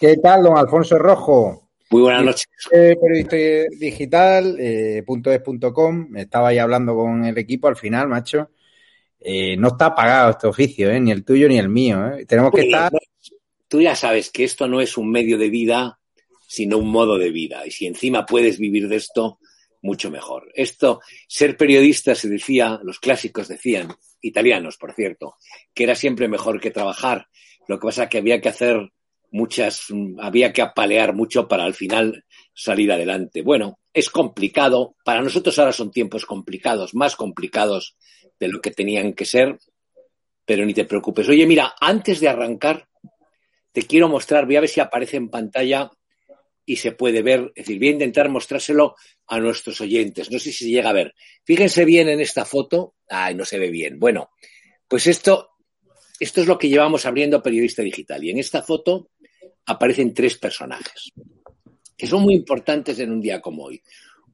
¿Qué tal, don Alfonso Rojo? Muy buenas noches. periodista digital, eh, .es.com, estaba ahí hablando con el equipo al final, macho. Eh, no está pagado este oficio, eh, ni el tuyo ni el mío. Eh. Tenemos que estar. Tú ya sabes que esto no es un medio de vida, sino un modo de vida. Y si encima puedes vivir de esto, mucho mejor. Esto, ser periodista se decía, los clásicos decían, italianos, por cierto, que era siempre mejor que trabajar. Lo que pasa es que había que hacer muchas, había que apalear mucho para al final salir adelante. Bueno, es complicado. Para nosotros ahora son tiempos complicados, más complicados de lo que tenían que ser, pero ni te preocupes. Oye, mira, antes de arrancar, te quiero mostrar, voy a ver si aparece en pantalla y se puede ver, es decir, voy a intentar mostrárselo a nuestros oyentes. No sé si se llega a ver. Fíjense bien en esta foto. Ay, no se ve bien. Bueno, pues esto, esto es lo que llevamos abriendo Periodista Digital. Y en esta foto aparecen tres personajes que son muy importantes en un día como hoy.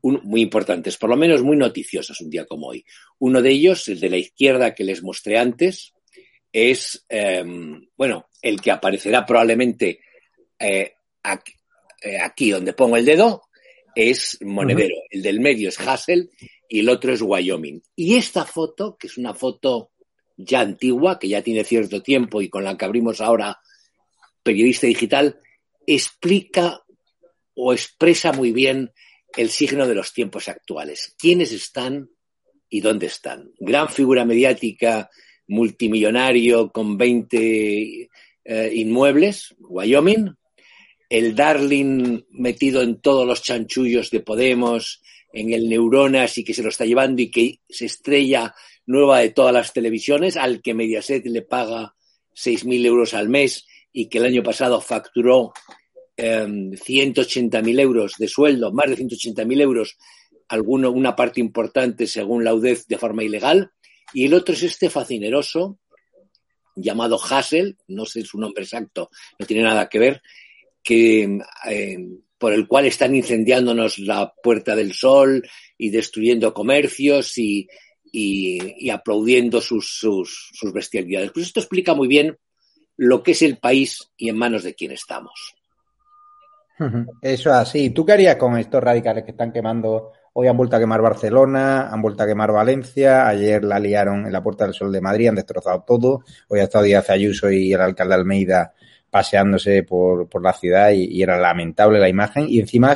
muy importantes, por lo menos muy noticiosos un día como hoy. Uno de ellos, el de la izquierda que les mostré antes, es, em, bueno, el que aparecerá probablemente eh, eh, aquí, donde pongo el dedo, es Monedero. El del medio es Hassel y el otro es Wyoming. Y esta foto, que es una foto ya antigua, que ya tiene cierto tiempo y con la que abrimos ahora periodista digital, explica o expresa muy bien el signo de los tiempos actuales. ¿Quiénes están y dónde están? Gran figura mediática, multimillonario con 20 eh, inmuebles, Wyoming. El Darling metido en todos los chanchullos de Podemos, en el Neuronas y que se lo está llevando y que se estrella nueva de todas las televisiones, al que Mediaset le paga 6.000 euros al mes y que el año pasado facturó eh, em, 180.000 euros de sueldo, más de 180.000 euros, alguno, una parte importante según la UDEF de forma ilegal, y el otro es este fascineroso llamado Hassel, no sé su nombre exacto, no tiene nada que ver, que em, por el cual están incendiándonos la Puerta del Sol y destruyendo comercios y, y, aplaudiendo sus, sus bestialidades. Pues esto explica muy bien lo que es el país y en manos de quién estamos. Eso así. ¿Tú qué harías con estos radicales que están quemando? Hoy han vuelto a quemar Barcelona, han vuelto a quemar Valencia, ayer la liaron en la Puerta del Sol de Madrid, han destrozado todo. Hoy ha estado Díaz Ayuso y el alcalde Almeida paseándose por, por la ciudad y, y, era lamentable la imagen. Y encima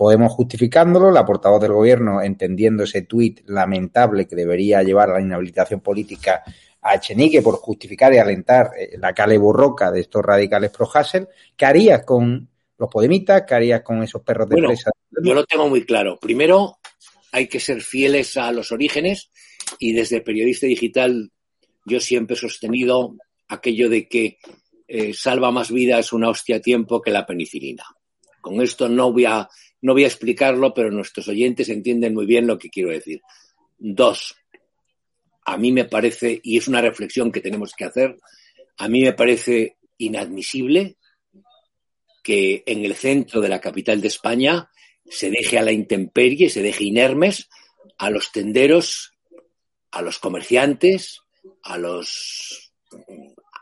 Podemos justificándolo, la portavoz del gobierno entendiendo ese tuit lamentable que debería llevar a la inhabilitación política a Echenique por justificar y alentar eh, la cale borroca de estos radicales pro Hassel. ¿Qué harías con los podemitas? ¿Qué harías con esos perros de bueno, presa? Yo lo tengo muy claro. Primero, hay que ser fieles a los orígenes y desde periodista digital yo siempre he sostenido aquello de que eh, salva más vidas una hostia a tiempo que la penicilina. Con esto no voy a no voy a explicarlo, pero nuestros oyentes entienden muy bien lo que quiero decir. Dos, a mí me parece, y es una reflexión que tenemos que hacer, a mí me parece inadmisible que en el centro de la capital de España se deje a la intemperie, se deje inermes a los tenderos, a los comerciantes, a los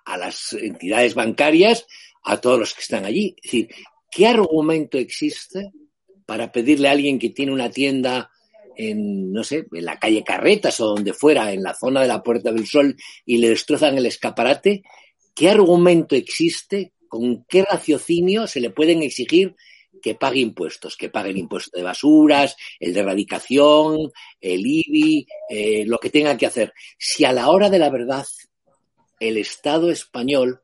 a las entidades bancarias, a todos los que están allí. Es decir, ¿qué argumento existe para pedirle a alguien que tiene una tienda en, no sé, en la calle Carretas o donde fuera, en la zona de la Puerta del Sol, y le destrozan el escaparate, ¿qué argumento existe? ¿Con qué raciocinio se le pueden exigir que pague impuestos, que pague el impuesto de basuras, el de erradicación, el IBI, eh, lo que tenga que hacer? Si a la hora de la verdad el Estado español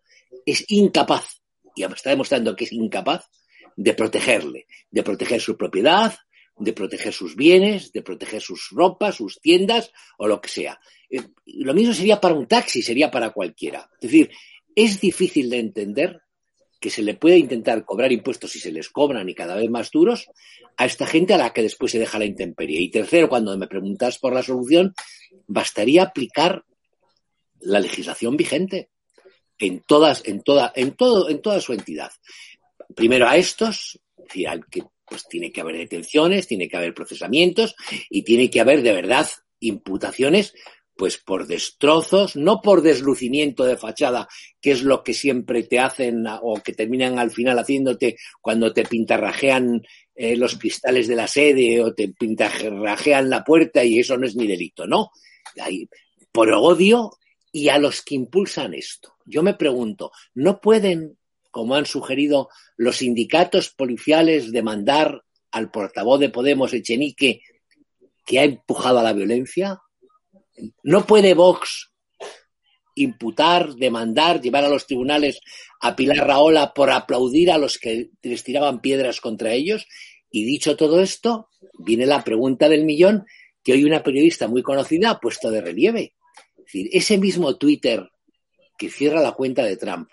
es incapaz, y está demostrando que es incapaz, de protegerle, de proteger su propiedad, de proteger sus bienes, de proteger sus ropas, sus tiendas o lo que sea. Eh, lo mismo sería para un taxi, sería para cualquiera. Es decir, es difícil de entender que se le puede intentar cobrar impuestos y se les cobran y cada vez más duros a esta gente a la que después se deja la intemperie. Y tercero, cuando me preguntas por la solución, bastaría aplicar la legislación vigente en todas, en toda, en todo, en toda su entidad primero a estos, es decir, al que pues tiene que haber detenciones, tiene que haber procesamientos y tiene que haber de verdad imputaciones pues por destrozos, no por deslucimiento de fachada, que es lo que siempre te hacen o que terminan al final haciéndote cuando te pintarrajean eh, los cristales de la sede o te pintarrajean la puerta y eso no es ni delito, ¿no? por odio y a los que impulsan esto. Yo me pregunto, ¿no pueden como han sugerido los sindicatos policiales, demandar al portavoz de Podemos, Echenique, que ha empujado a la violencia? ¿No puede Vox imputar, demandar, llevar a los tribunales a Pilar Raola por aplaudir a los que les tiraban piedras contra ellos? Y dicho todo esto, viene la pregunta del millón que hoy una periodista muy conocida ha puesto de relieve. Es decir, ese mismo Twitter que cierra la cuenta de Trump,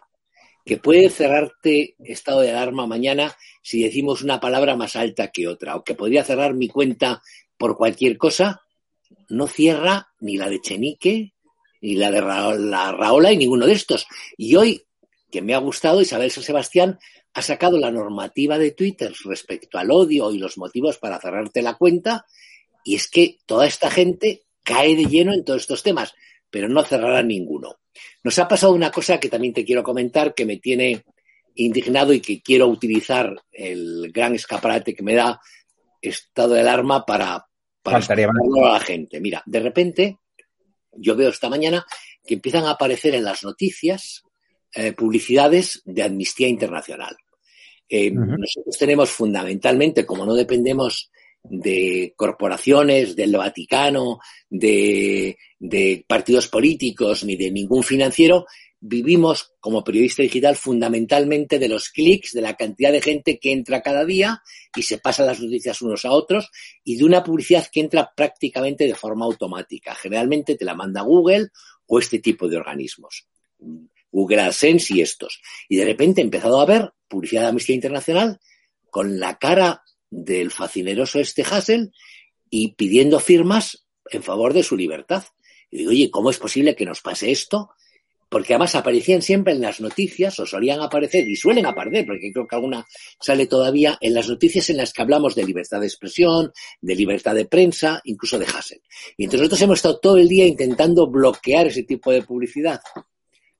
que puede cerrarte estado de alarma mañana si decimos una palabra más alta que otra, o que podría cerrar mi cuenta por cualquier cosa, no cierra ni la de Chenique, ni la de la Raola y ninguno de estos. Y hoy, que me ha gustado, Isabel San Sebastián ha sacado la normativa de Twitter respecto al odio y los motivos para cerrarte la cuenta, y es que toda esta gente cae de lleno en todos estos temas, pero no cerrará ninguno. Nos ha pasado una cosa que también te quiero comentar que me tiene indignado y que quiero utilizar el gran escaparate que me da estado de alarma para, para a la gente. Mira, de repente yo veo esta mañana que empiezan a aparecer en las noticias eh, publicidades de Amnistía Internacional. Eh, nosotros tenemos fundamentalmente, como no dependemos de corporaciones, del Vaticano, de, de, partidos políticos ni de ningún financiero, vivimos como periodista digital fundamentalmente de los clics, de la cantidad de gente que entra cada día y se pasa las noticias unos a otros y de una publicidad que entra prácticamente de forma automática. Generalmente te la manda Google o este tipo de organismos. Google AdSense y estos. Y de repente he empezado a ver publicidad de Amnistía Internacional con la cara del fascineroso este Hassel y pidiendo firmas en favor de su libertad. Y digo, oye, ¿cómo es posible que nos pase esto? porque además aparecían siempre en las noticias, o solían aparecer, y suelen aparecer, porque creo que alguna sale todavía, en las noticias en las que hablamos de libertad de expresión, de libertad de prensa, incluso de Hassel. Y entonces nosotros hemos estado todo el día intentando bloquear ese tipo de publicidad.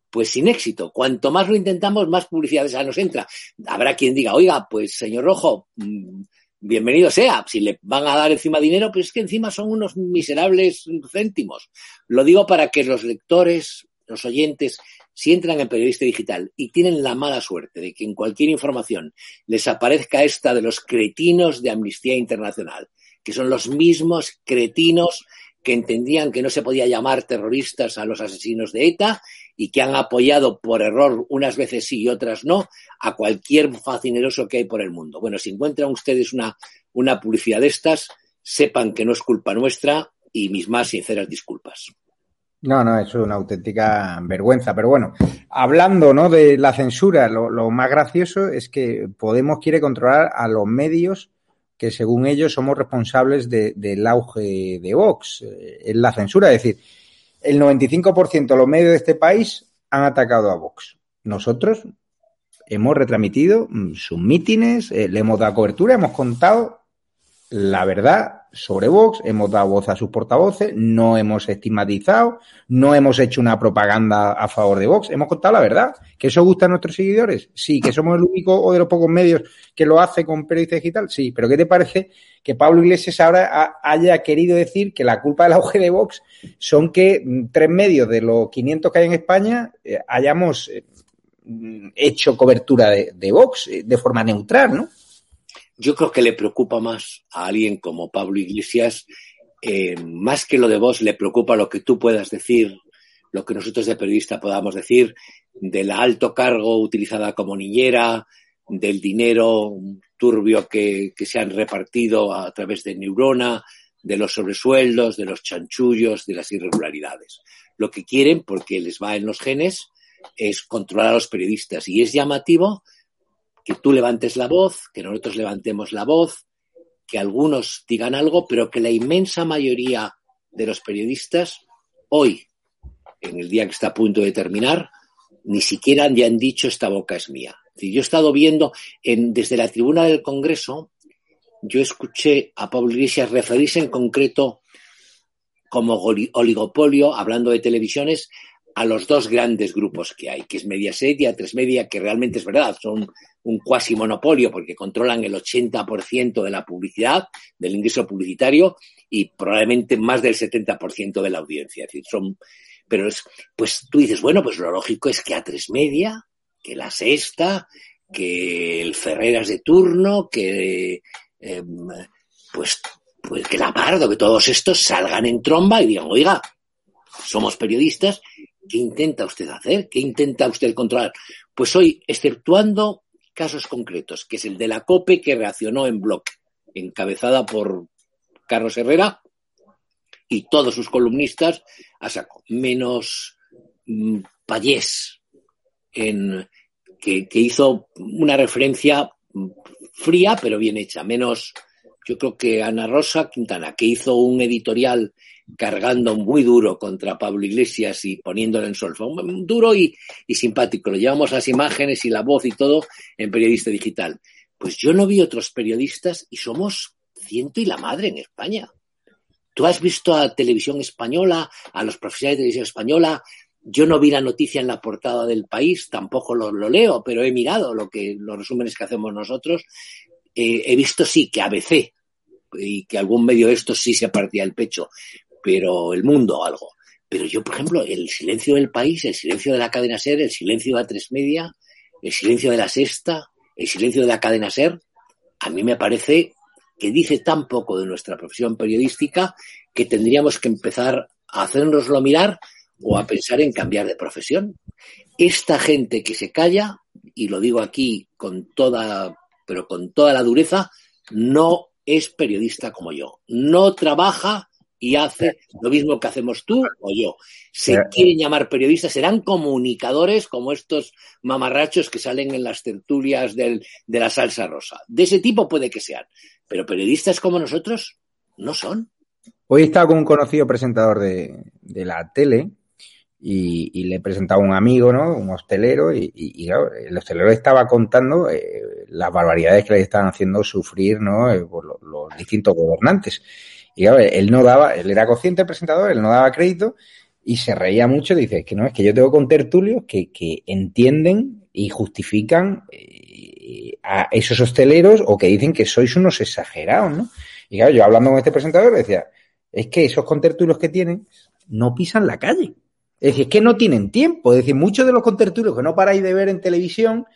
Pues sin éxito. Cuanto más lo intentamos, más publicidad esa nos entra. Habrá quien diga, oiga, pues señor Rojo, mm, bienvenido sea. Si le van a dar encima dinero, pues es que encima son unos miserables céntimos. Lo digo para que los lectores, los oyentes, si entran en periodista digital y tienen la mala suerte de que en cualquier información les aparezca esta de los cretinos de Amnistía Internacional, que son los mismos cretinos que entendían que no se podía llamar terroristas a los asesinos de ETA y que han apoyado por error, unas veces sí y otras no, a cualquier fascineroso que hay por el mundo. Bueno, si encuentran ustedes una, una publicidad de estas, sepan que no es culpa nuestra y mis más sinceras disculpas. No, no, es una auténtica vergüenza. Pero bueno, hablando ¿no? de la censura, lo, lo más gracioso es que Podemos quiere controlar a los medios que según ellos somos responsables de, del auge de Vox, eh, en la censura. Es decir, el 95% de los medios de este país han atacado a Vox. Nosotros hemos retransmitido mm, sus mítines, eh, le hemos dado cobertura, hemos contado la verdad sobre Vox, hemos dado voz a sus portavoces, no hemos estigmatizado, no hemos hecho una propaganda a favor de Vox, hemos contado la verdad. ¿Que eso gusta a nuestros seguidores? Sí. ¿Que somos el único o de los pocos medios que lo hace con periodista digital? Sí. ¿Pero qué te parece que Pablo Iglesias ahora haya querido decir que la culpa del auge de Vox son que tres medios de los 500 que hay en España eh, hayamos eh, hecho cobertura de, de Vox eh, de forma neutral, ¿no? Yo creo que le preocupa más a alguien como Pablo Iglesias, eh, más que lo de vos, le preocupa lo que tú puedas decir, lo que nosotros de periodista podamos decir, del alto cargo utilizada como niñera, del dinero turbio que, que se han repartido a través de Neurona, de los sobresueldos, de los chanchullos, de las irregularidades. Lo que quieren, porque les va en los genes, es controlar a los periodistas. Y es llamativo que tú levantes la voz, que nosotros levantemos la voz, que algunos digan algo, pero que la inmensa mayoría de los periodistas hoy, en el día que está a punto de terminar, ni siquiera han dicho esta boca es mía. yo he estado viendo en, desde la tribuna del Congreso, yo escuché a Pablo Iglesias referirse en concreto como oligopolio, hablando de televisiones, a los dos grandes grupos que hay, que es Mediaset y A3 Media, que realmente es verdad, son un cuasi monopolio porque controlan el 80% de la publicidad, del ingreso publicitario y probablemente más del 70% de la audiencia. Es decir, son, pero es, pues tú dices, bueno, pues lo lógico es que A3 Media, que La Sexta, que el Ferreras de turno, que em, pues, pues que la Pardo, que todos estos salgan en tromba y digan, oiga, somos periodistas, ¿qué intenta usted hacer? ¿Qué intenta usted controlar? Pues hoy, exceptuando casos concretos, que es el de la COPE que reaccionó en bloque, encabezada por Carlos Herrera y todos sus columnistas a saco, menos mm, Payés, en, que, que, hizo una referencia fría pero bien hecha, menos yo creo que Ana Rosa Quintana, que hizo un editorial cargando muy duro contra Pablo Iglesias y poniéndole en sol. duro y, simpático. Lo llevamos las imágenes y la voz y todo en periodista digital. Pues yo no vi otros periodistas y somos ciento y la madre en España. Tú has visto a televisión española, a los profesionales de televisión española. Yo no vi la noticia en la portada del país, tampoco lo, leo, pero he mirado lo que, los resúmenes que hacemos nosotros. Eh, he visto sí que ABC y que algún medio de estos sí se partía el pecho, pero el mundo algo. Pero yo, por ejemplo, el silencio del país, el silencio de la cadena SER, el silencio de la tres media, el silencio de la sexta, el silencio de la cadena SER, a mí me parece que dice tan poco de nuestra profesión periodística que tendríamos que empezar a hacernoslo mirar o a pensar en cambiar de profesión. Esta gente que se calla, y lo digo aquí con toda, pero con toda la dureza, no es periodista como yo. No trabaja y hace lo mismo que hacemos tú o yo. Se quieren llamar periodistas, serán comunicadores como estos mamarrachos que salen en las tertulias del, de la salsa rosa. De ese tipo puede que sean, pero periodistas como nosotros no son. Hoy he estado con un conocido presentador de, de la tele y, le presentaba a un amigo, ¿no? Un hostelero y, y, claro, el hostelero estaba contando eh, las barbaridades que le estaban haciendo sufrir, ¿no? Eh, por los, distintos gobernantes. Y claro, él no daba, él era consciente, el presentador, él no daba crédito y se reía mucho. Dice, que no, es que yo tengo contertulios que, que entienden y justifican eh, a esos hosteleros o que dicen que sois unos exagerados, ¿no? Y claro, yo hablando con este presentador decía, es que esos contertulios que tienen no pisan la calle. Es decir, es que no tienen tiempo. Es decir, muchos de los contertulios que no paráis de ver en televisión,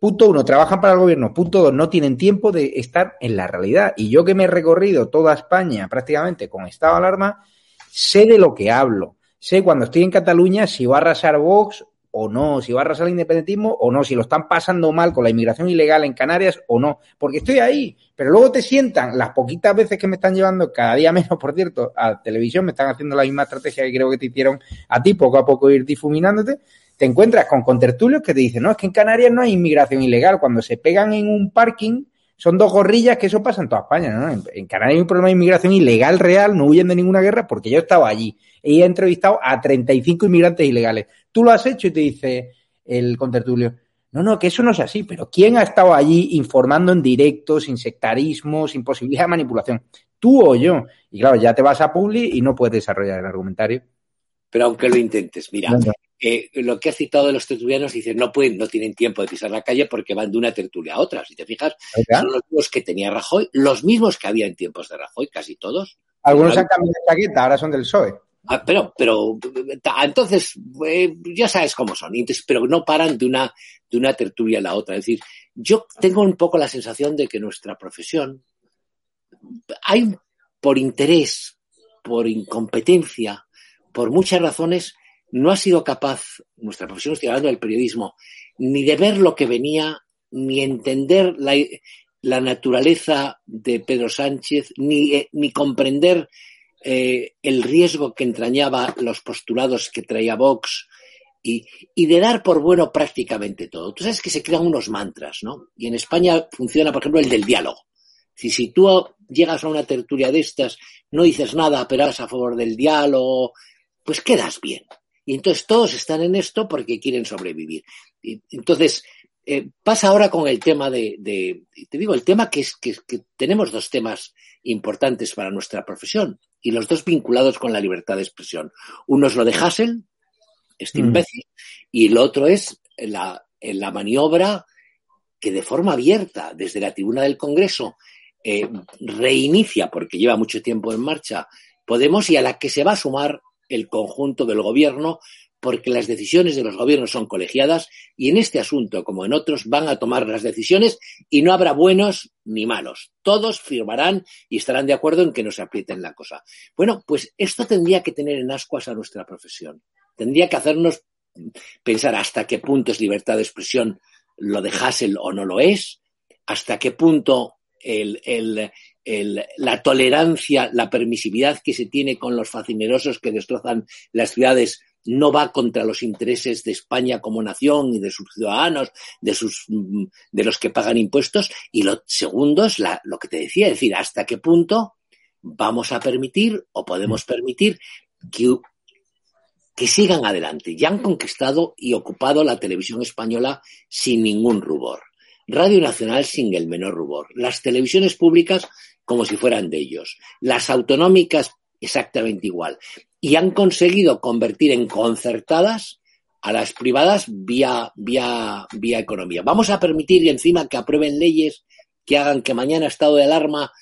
punto uno, trabajan para el gobierno, punto dos, no tienen tiempo de estar en la realidad. Y yo que me he recorrido toda España prácticamente con estado de alarma, sé de lo que hablo. Sé cuando estoy en Cataluña si va a arrasar Vox o no, si va a arrasar el independentismo o no, si lo están pasando mal con la inmigración ilegal en Canarias o no, porque estoy ahí, pero luego te sientan, las poquitas veces que me están llevando, cada día menos, por cierto, a televisión, me están haciendo la misma estrategia que creo que te hicieron a ti, poco a poco ir difuminándote, te encuentras con contertulios que te dicen, no, es que en Canarias no hay inmigración ilegal, cuando se pegan en un parking, son dos gorrillas que eso pasa en toda España, ¿no? En, Canarias hay un problema de inmigración ilegal real, no huyen de ninguna guerra porque yo he estado allí y he entrevistado a 35 inmigrantes ilegales. Tú lo has hecho y te dice el contertulio, no, no, que eso no es así, pero ¿quién ha estado allí informando en directo, sin sectarismo, sin posibilidad de manipulación? ¿Tú o yo? Y claro, ya te vas a Publi y no puedes desarrollar el argumentario. Pero aunque lo intentes, mira, eh, lo que has citado de los tertulianos, dicen, no pueden, no tienen tiempo de pisar la calle porque van de una tertulia a otra. Si te fijas, son los mismos que tenía Rajoy, los mismos que había en tiempos de Rajoy, casi todos. Algunos han cambiado de chaqueta, ahora son del PSOE. Ah, pero, pero, entonces, eh, ya sabes cómo son, pero no paran de una, de una tertulia a la otra. Es decir, yo tengo un poco la sensación de que nuestra profesión, hay por interés, por incompetencia, por muchas razones, no ha sido capaz, nuestra profesión, estoy hablando del periodismo, ni de ver lo que venía, ni entender la, la naturaleza de Pedro Sánchez, ni, eh, ni comprender eh, el riesgo que entrañaba los postulados que traía Vox y, y, de dar por bueno prácticamente todo. Tú sabes que se crean unos mantras, ¿no? Y en España funciona, por ejemplo, el del diálogo. Si, si tú llegas a una tertulia de estas, no dices nada, pero hablas a favor del diálogo, pues quedas bien. Y entonces todos están en esto porque quieren sobrevivir. Y entonces, eh, pasa ahora con el tema de, de, te digo, el tema que es que, que, tenemos dos temas importantes para nuestra profesión y los dos vinculados con la libertad de expresión. Uno es lo de Hassel, este mm. imbécil, y el otro es la, la, maniobra que de forma abierta desde la tribuna del Congreso eh, reinicia, porque lleva mucho tiempo en marcha, Podemos y a la que se va a sumar el conjunto del gobierno porque las decisiones de los gobiernos son colegiadas y en este asunto, como en otros, van a tomar las decisiones y no habrá buenos ni malos. Todos firmarán y estarán de acuerdo en que no se aprieten la cosa. Bueno, pues esto tendría que tener en ascuas a nuestra profesión. Tendría que hacernos pensar hasta qué punto es libertad de expresión lo de Hassel o no lo es, hasta qué punto la tolerancia, la permisividad que se tiene con los facinerosos que destrozan las ciudades no va contra los intereses de España como nación y de sus ciudadanos, de sus de los que pagan impuestos. Y lo segundo es la, lo que te decía, es decir, hasta qué punto vamos a permitir o podemos permitir que, que sigan adelante. Ya han conquistado y ocupado la televisión española sin ningún rubor. Radio Nacional sin el menor rubor. Las televisiones públicas como si fueran de ellos. Las autonómicas exactamente igual. Y han conseguido convertir en concertadas a las privadas vía, vía, vía economía. Vamos a permitir y encima que aprueben leyes que hagan que mañana estado de alarma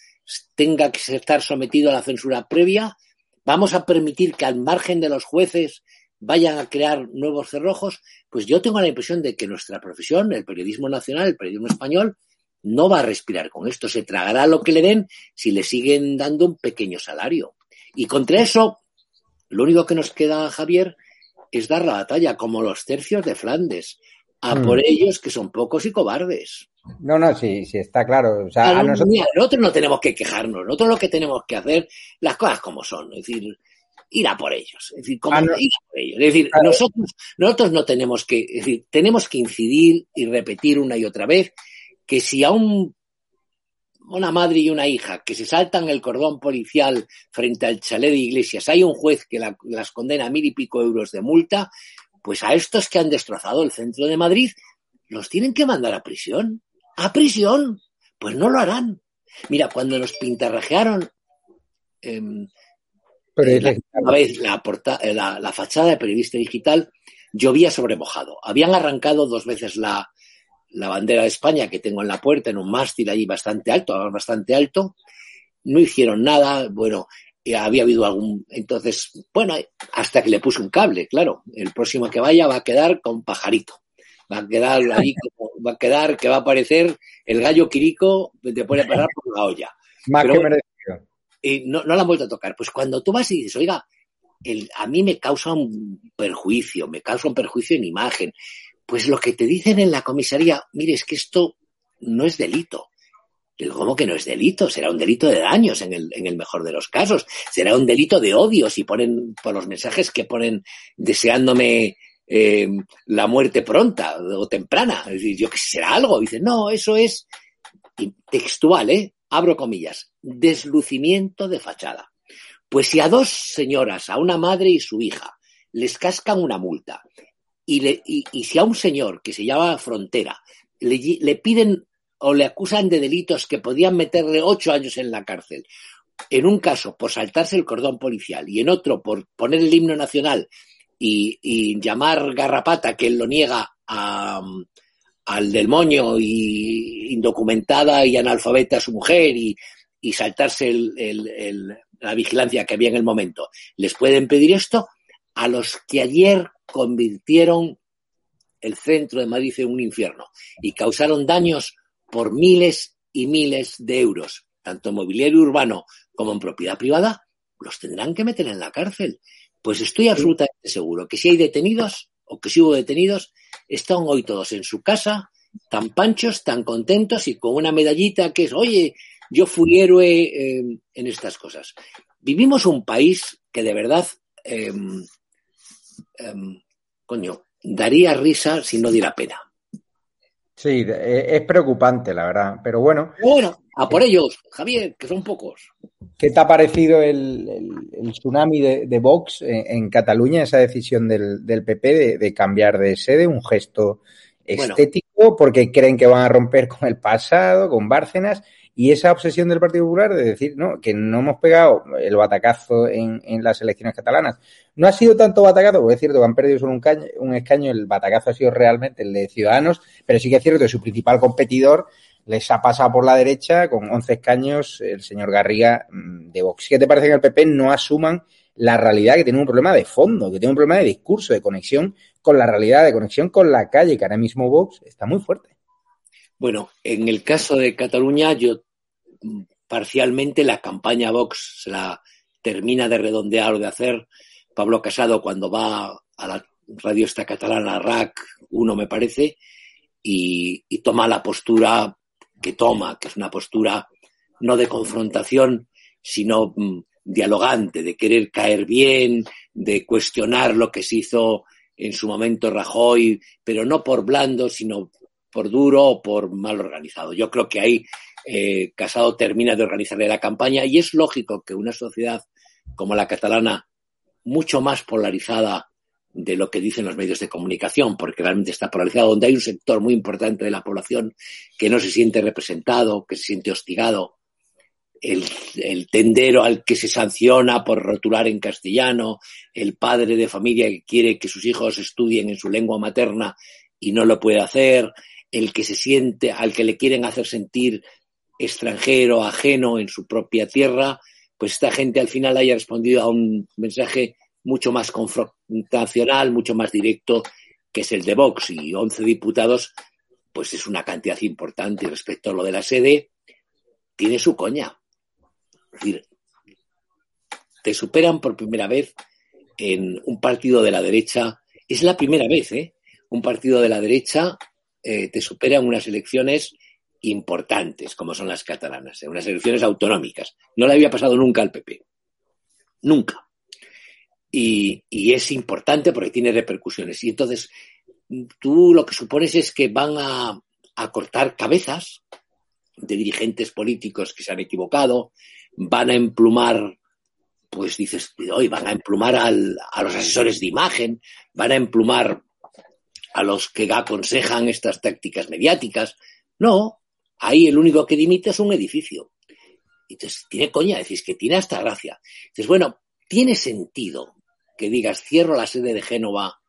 tenga que estar sometido a la censura previa. Vamos a permitir que al margen de los jueces vayan a crear nuevos cerrojos. Pues yo tengo la impresión de que nuestra profesión, el periodismo nacional, el periodismo español, no va a respirar con esto, se tragará lo que le den si le siguen dando un pequeño salario. Y contra eso, lo único que nos queda, Javier, es dar la batalla, como los tercios de Flandes, a hmm. por ellos que son pocos y cobardes. No, no, sí, sí, está claro. nosotros... no tenemos que quejarnos, nosotros lo que tenemos que hacer, las cosas como son, es decir, ir a por ellos, es decir, como, ir a por ellos. Es decir, nosotros, nosotros no tenemos que, es decir, tenemos que incidir y repetir una y otra vez que si a un una madre y una hija que se saltan el cordón policial frente al chalet de Iglesias, hay un juez que las condena a mil y pico euros de multa, pues a estos que han destrozado el centro de Madrid los tienen que mandar a prisión. ¡A prisión! Pues no lo harán. Mira, cuando nos pintarrajearon em, eh, la, la, fachada de periodista digital, llovía sobre mojado. Habían arrancado dos veces la, la bandera de España que tengo en la puerta, en un mástil allí bastante alto, bastante alto. No hicieron nada, bueno, había habido algún. Entonces, bueno, hasta que le puse un cable, claro. El próximo que vaya va a quedar con pajarito. Va a quedar ahí, va a quedar que va a aparecer el gallo quirico, te puede parar por la olla. Más que merecido. Y no, no la han vuelto a tocar. Pues cuando tú vas y dices, oiga, el, a mí me causa un perjuicio, me causa un perjuicio en imagen. Pues lo que te dicen en la comisaría, mire, es que esto no es delito. ¿cómo que no es delito? Será un delito de daños en el, en el mejor de los casos. Será un delito de odio si ponen por los mensajes que ponen deseándome eh, la muerte pronta o temprana. Yo que será algo. Dice, no, eso es textual, ¿eh? Abro comillas. Deslucimiento de fachada. Pues si a dos señoras, a una madre y su hija, les cascan una multa y, le, y, si a un señor que se llama Frontera le, le, piden o le acusan de delitos que podían meterle ocho años en la cárcel, en un caso por saltarse el cordón policial y en otro por poner el himno nacional y, llamar garrapata, que él lo niega a, al del moño y indocumentada y analfabeta a su mujer y, saltarse el, la vigilancia que había en el momento, les pueden pedir esto a los que ayer convirtieron el centro de Madrid en un infierno y causaron daños por miles y miles de euros, tanto en mobiliario urbano como en propiedad privada, los tendrán que meter en la cárcel. Pues estoy absolutamente seguro que si hay detenidos o que si hubo detenidos, están hoy todos en su casa, tan panchos, tan contentos y con una medallita que es, oye, yo fui héroe eh, en estas cosas. Vivimos un país que de verdad eh, Em, coño, daría risa si no diera pena. Sí, es preocupante, la verdad. Pero bueno. Bueno, a por ellos, Javier, que son pocos. ¿Qué te ha parecido el, tsunami de, Vox en, Cataluña, esa decisión del, PP de, cambiar de sede, un gesto estético, porque creen que van a romper con el pasado, con Bárcenas, y esa obsesión del Partido Popular de decir, no, que no hemos pegado el batacazo en, las elecciones catalanas. No ha sido tanto batacazo, porque es cierto que han perdido solo un, un escaño, el batacazo ha sido realmente el de Ciudadanos, pero sí que es cierto que su principal competidor les ha pasado por la derecha con 11 escaños el señor Garriga mm, de Vox. ¿Qué te parece que el PP no asuman la realidad, que tiene un problema de fondo, que tiene un problema de discurso, de conexión con la realidad, de conexión con la calle, que ahora mismo Vox está muy fuerte? Bueno, en el caso de Cataluña, yo mm, parcialmente la campaña Vox se la termina de redondear o de hacer. Pablo Casado cuando va a la radio esta catalana, RAC 1 me parece, y, y toma la postura que toma, que es una postura no de confrontación, sino mm, dialogante, de querer caer bien, de cuestionar lo que se hizo en su momento Rajoy, pero no por blando, sino por duro o por mal organizado. Yo creo que ahí eh, Casado termina de organizarle la campaña y es lógico que una sociedad como la catalana, mucho más polarizada de lo que dicen los medios de comunicación, porque realmente está polarizado, donde hay un sector muy importante de la población que no se siente representado, que se siente hostigado, el, el, tendero al que se sanciona por rotular en castellano, el padre de familia que quiere que sus hijos estudien en su lengua materna y no lo puede hacer, el que se siente, al que le quieren hacer sentir extranjero, ajeno en su propia tierra, pues esta gente al final haya respondido a un mensaje mucho más confrontacional, mucho más directo, que es el de Vox. Y 11 diputados, pues es una cantidad importante. Respecto a lo de la sede, tiene su coña. Es decir, te superan por primera vez en un partido de la derecha. Es la primera vez, ¿eh? Un partido de la derecha eh, te superan unas elecciones importantes, como son las catalanas, unas elecciones autonómicas. No le había pasado nunca al PP. Nunca. Y, es importante porque tiene repercusiones. Y entonces, tú lo que supones es que van a, a cortar cabezas de dirigentes políticos que se han equivocado, van a emplumar, pues dices, hoy van a emplumar a los asesores de imagen, van a emplumar a los que aconsejan estas tácticas mediáticas. No, ahí el único que dimite es un edificio. Entonces, tiene coña, decís que tiene hasta gracia. Dices, bueno, tiene sentido que digas, cierro la sede de Génova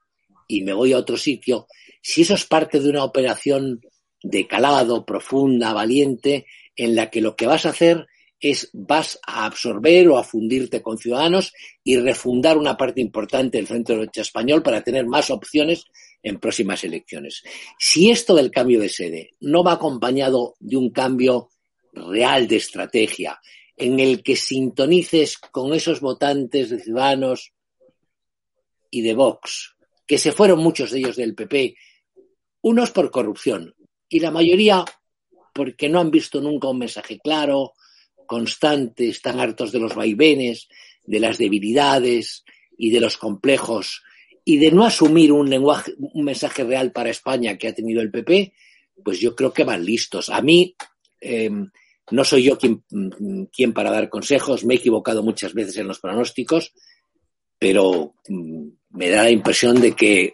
y me voy a otro sitio, si eso es parte de una operación de calado, profunda, valiente, en la que lo que vas a hacer es vas a absorber o a fundirte con ciudadanos y refundar una parte importante del centro derecha español para tener más opciones en próximas elecciones. Si esto del cambio de sede no va acompañado de un cambio real de estrategia, en el que sintonices con esos votantes de Ciudadanos y de Vox, que se fueron muchos de ellos del PP, unos por corrupción y la mayoría porque no han visto nunca un mensaje claro, constante, están hartos de los vaivenes, de las debilidades y de los complejos y de no asumir un lenguaje, un mensaje real para España que ha tenido el PP, pues yo creo que van listos. A mí, eh, no soy yo quien, quien, para dar consejos, me he equivocado muchas veces en los pronósticos, pero mm, me da la impresión de que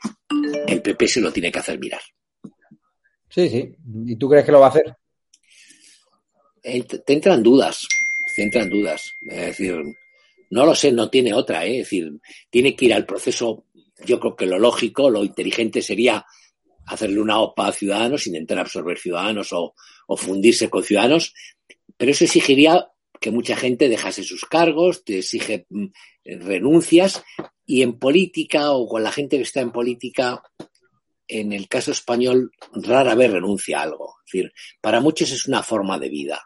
el PP se lo tiene que hacer mirar. Sí, sí. ¿Y tú crees que lo va a hacer? Te entran dudas, te entran dudas. Es decir, no lo sé, no tiene otra, ¿eh? es decir, tiene que ir al proceso. Yo creo que lo lógico, lo inteligente sería hacerle una OPA a ciudadanos, intentar absorber ciudadanos o, fundirse con ciudadanos, pero eso exigiría que mucha gente dejase sus cargos, te exige mm, renuncias y en política o con la gente que está en política, en el caso español, rara vez renuncia a algo. Es decir, para muchos es una forma de vida.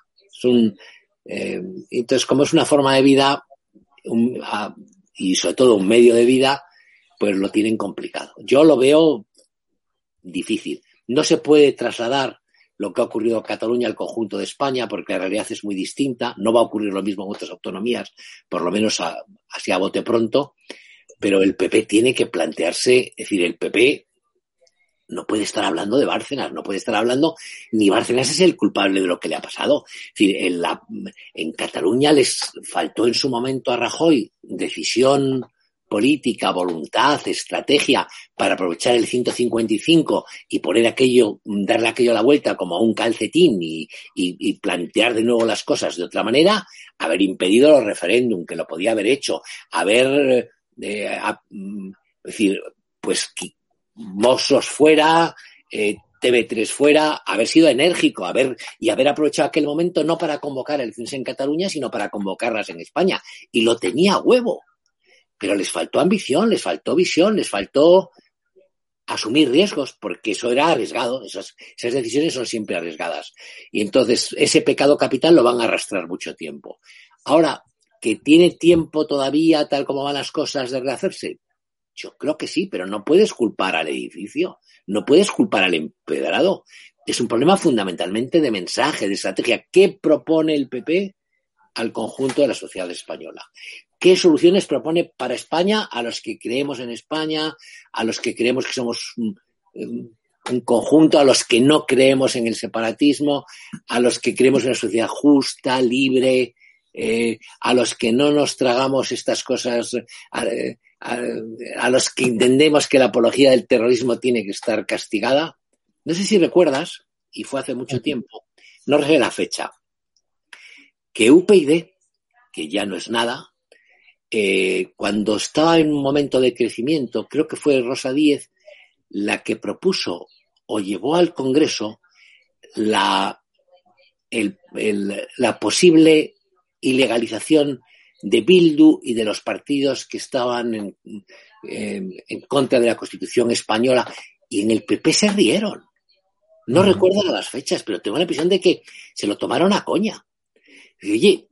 Eh, entonces, como es una forma de vida y sobre todo un medio de vida, pues lo tienen complicado. Yo lo veo difícil. No se puede trasladar lo que ha ocurrido en Cataluña al conjunto de España, porque la realidad es muy distinta. No va a ocurrir lo mismo en otras autonomías, por lo menos así a bote pronto. Pero el PP tiene que plantearse, es decir, el PP no puede estar hablando de Bárcenas, no puede estar hablando, ni Bárcenas es el culpable de lo que le ha pasado. Es decir, en, la, en Cataluña les faltó en su momento a Rajoy decisión política, voluntad, estrategia para aprovechar el 155 y poner aquello, darle aquello la vuelta como a un calcetín y, plantear de nuevo las cosas de otra manera, haber impedido los referéndum, que lo podía haber hecho, haber, eh, mm, es decir, pues Mossos fuera, eh, TV3 fuera, haber sido enérgico, haber, y haber aprovechado aquel momento no para convocar elecciones en Cataluña, sino para convocarlas en España. Y lo tenía huevo pero les faltó ambición, les faltó visión, les faltó asumir riesgos, porque eso era arriesgado, esas, decisiones son siempre arriesgadas. Y entonces ese pecado capital lo van a arrastrar mucho tiempo. Ahora, que tiene tiempo todavía, tal como van las cosas, de rehacerse, yo creo que sí, pero no puedes culpar al edificio, no puedes culpar al empedrado. Es un problema fundamentalmente de mensaje, de estrategia. ¿Qué propone el PP al conjunto de la sociedad española? Qué soluciones propone para España a los que creemos en España, a los que creemos que somos un, conjunto, a los que no creemos en el separatismo, a los que creemos en una sociedad justa, libre, eh, a los que no nos tragamos estas cosas, a, los que entendemos que la apología del terrorismo tiene que estar castigada. No sé si recuerdas, y fue hace mucho tiempo, no sé la fecha, que UPyD, que ya no es nada, eh, cuando estaba en un momento de crecimiento, creo que fue Rosa Díez la que propuso o llevó al Congreso la, la posible ilegalización de Bildu y de los partidos que estaban en, en, contra de la Constitución española. Y en el PP se rieron. No recuerdo las fechas, pero tengo la impresión de que se lo tomaron a coña. Y, oye,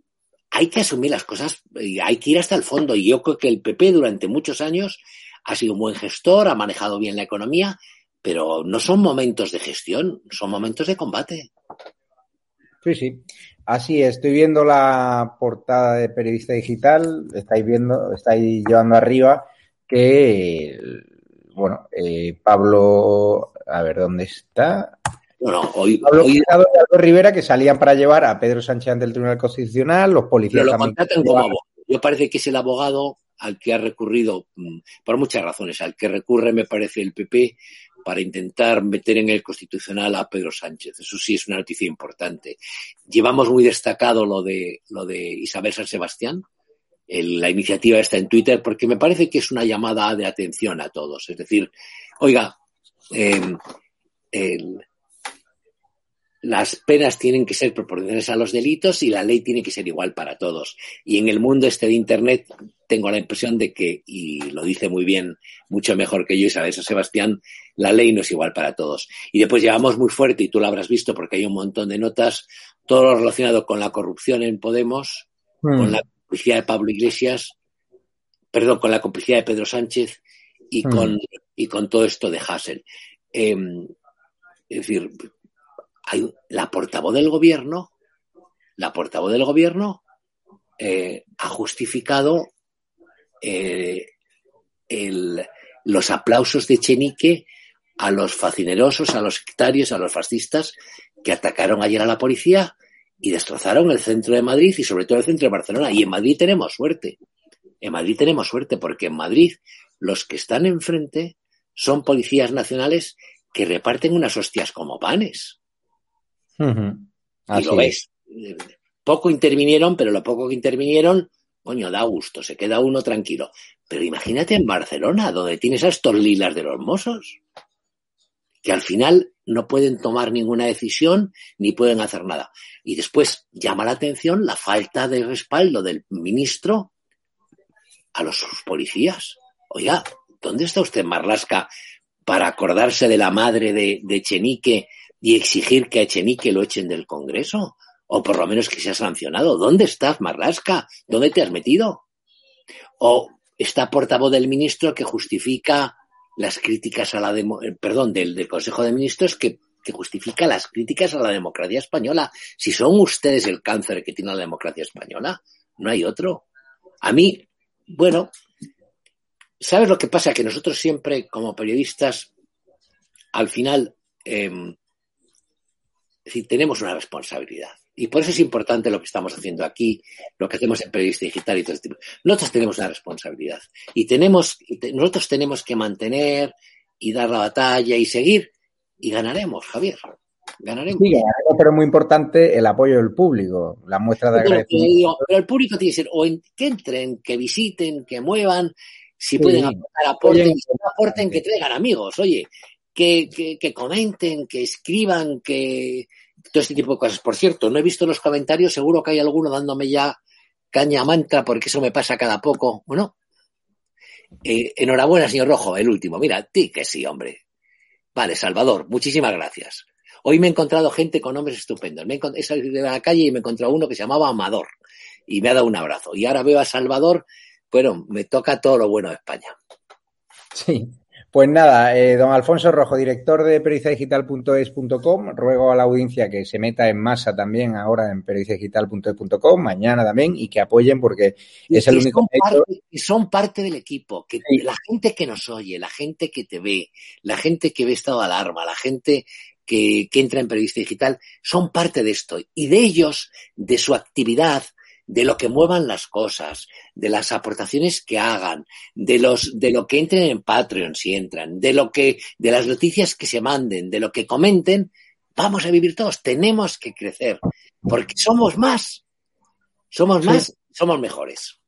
hay que asumir las cosas y hay que ir hasta el fondo. Y yo creo que el PP durante muchos años ha sido un buen gestor, ha manejado bien la economía, pero no son momentos de gestión, son momentos de combate. Sí, sí. Así estoy viendo la portada de Periodista Digital, estáis viendo, estáis llevando arriba que, bueno, eh, Pablo, a ver, ¿dónde está? No, no, hoy, Pablo hoy... y Alberto Rivera que salían para llevar a Pedro Sánchez ante el Tribunal Constitucional, los policías Pero lo contratan como abogado. Yo parece que es el abogado al que ha recurrido, mm, por muchas razones, al que recurre, me parece, el PP para intentar meter en el constitucional a Pedro Sánchez. Eso sí es una noticia importante. Llevamos muy destacado lo de, lo de Isabel San Sebastián. El, la iniciativa está en Twitter porque me parece que es una llamada de atención a todos. Es decir, oiga, eh, el, las penas tienen que ser proporcionales a los delitos y la ley tiene que ser igual para todos. Y en el mundo este de Internet tengo la impresión de que, y lo dice muy bien, mucho mejor que yo Isabel San Sebastián, la ley no es igual para todos. Y después llevamos muy fuerte, y tú lo habrás visto porque hay un montón de notas, todo lo relacionado con la corrupción en Podemos, mm. con la complicidad de Pablo Iglesias, perdón, con la complicidad de Pedro Sánchez y, mm. con, y con todo esto de Hassel. Eh, es decir, la portavoz del gobierno, la portavoz del gobierno eh, ha justificado eh, los aplausos de Chenique a los facinerosos, a los sectarios, a los fascistas que atacaron ayer a la policía y destrozaron el centro de Madrid y sobre todo el centro de Barcelona. Y en Madrid tenemos suerte. En Madrid tenemos suerte porque en Madrid los que están enfrente son policías nacionales que reparten unas hostias como panes. Y lo ves. Poco intervinieron, pero lo poco que intervinieron, coño, da gusto, se queda uno tranquilo. Pero imagínate en Barcelona, donde tienes a estos lilas de los mozos, que al final no pueden tomar ninguna decisión ni pueden hacer nada. Y después llama la atención la falta de respaldo del ministro a los policías. Oiga, ¿dónde está usted, Marlasca, para acordarse de la madre de, de Chenique y exigir que a Echenique lo echen del Congreso, o por lo menos que sea sancionado. ¿Dónde estás, Marlasca? ¿Dónde te has metido? O está portavoz del ministro que justifica las críticas a la eh, perdón, del, Consejo de Ministros que, justifica las críticas a la democracia española. Si son ustedes el cáncer que tiene la democracia española, no hay otro. A mí, bueno, ¿sabes lo que pasa? Que nosotros siempre, como periodistas, al final eh, es decir, tenemos una responsabilidad. Y por eso es importante lo que estamos haciendo aquí, lo que hacemos en Periodista Digital y todo este tipo. Nosotros tenemos una responsabilidad. Y tenemos, nosotros tenemos que mantener y dar la batalla y seguir. Y ganaremos, Javier. Ganaremos. Sí, pero es muy importante el apoyo del público, la muestra de agradecimiento. Pero, el público tiene que ser, o en, que entren, que visiten, que muevan, si pueden aportar, aporten, aporten, que traigan amigos. Oye, que, que, que, comenten, que escriban, que todo este tipo de cosas. Por cierto, no he visto los comentarios, seguro que hay alguno dándome ya caña mantra, porque eso me pasa cada poco, ¿o no? Eh, enhorabuena, señor Rojo, el último. Mira, ti que sí, hombre. Vale, Salvador, muchísimas gracias. Hoy me he encontrado gente con nombres estupendos. Me he, he salido de la calle y me he encontrado uno que se llamaba Amador y me ha dado un abrazo. Y ahora veo a Salvador, bueno, me toca todo lo bueno de España. Sí, pues nada, eh, don Alfonso Rojo, director de periodistadigital.es.com, ruego a la audiencia que se meta en masa también ahora en periodistadigital.es.com, mañana también, y que apoyen porque y es el único son parte, que son parte del equipo, que sí. la gente que nos oye, la gente que te ve, la gente que ve estado de alarma, la gente que, que entra en periodista digital, son parte de esto. Y de ellos, de su actividad, de lo que muevan las cosas, de las aportaciones que hagan, de los, de lo que entren en Patreon si entran, de lo que, de las noticias que se manden, de lo que comenten, vamos a vivir todos, tenemos que crecer, porque somos más, somos más, sí. somos mejores.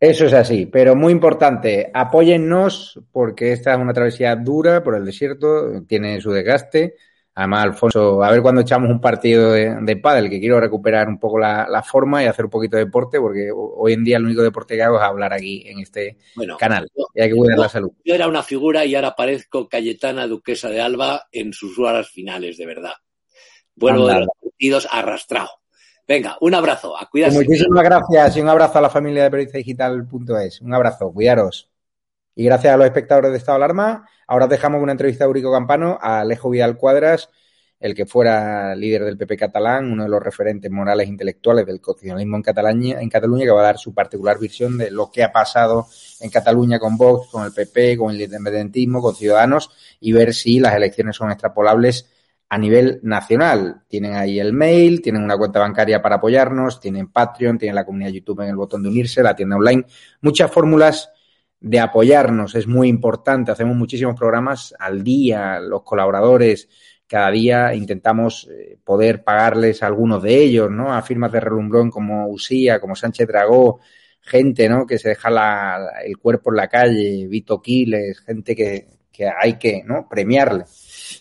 Eso es así, pero muy importante, apóyennos porque esta es una travesía dura por el desierto, tiene su desgaste, Además, Alfonso, a ver cuando echamos un partido de, de pádel, que quiero recuperar un poco la, la, forma y hacer un poquito de deporte, porque hoy en día el único deporte que hago es hablar aquí en este bueno, canal. Yo, y hay que cuidar yo, la salud. Yo era una figura y ahora parezco Cayetana Duquesa de Alba en sus horas finales, de verdad. Vuelvo Anda. de los partidos arrastrado. Venga, un abrazo, a cuidarse. Muchísimas gracias y un abrazo a la familia de periodistadigital.es. Un abrazo, cuidaros. Y gracias a los espectadores de Estado Alarma, ahora dejamos una entrevista de Urico Campano a Alejo Vidal Cuadras, el que fuera líder del PP catalán, uno de los referentes morales e intelectuales del constitucionalismo en Cataluña, en Cataluña, que va a dar su particular visión de lo que ha pasado en Cataluña con Vox, con el PP, con el independentismo, con Ciudadanos, y ver si las elecciones son extrapolables a nivel nacional. Tienen ahí el mail, tienen una cuenta bancaria para apoyarnos, tienen Patreon, tienen la comunidad YouTube en el botón de unirse, la tienda online, muchas fórmulas de apoyarnos. Es muy importante, hacemos muchísimos programas al día, los colaboradores, cada día intentamos eh, poder pagarles a algunos de ellos, ¿no? A firmas de relumbrón como Usía, como Sánchez Dragó, gente, ¿no? Que se deja la, el cuerpo en la calle, Vito Quiles, gente que, que hay que, ¿no? Premiarle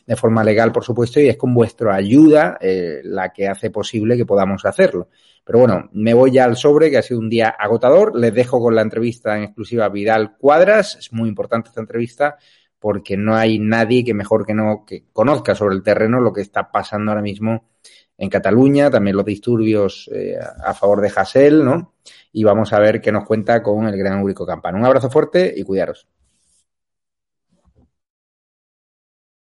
de forma legal, por supuesto, y es con vuestra ayuda eh, la que hace posible que podamos hacerlo. Pero bueno, me voy ya al sobre, que ha sido un día agotador. Les dejo con la entrevista en exclusiva Vidal Cuadras. Es muy importante esta entrevista porque no hay nadie que mejor que no que conozca sobre el terreno lo que está pasando ahora mismo en Cataluña, también los disturbios eh, a favor de Hassel, ¿no? Y vamos a ver qué nos cuenta con el gran Úrico Campano. Un abrazo fuerte y cuidaros.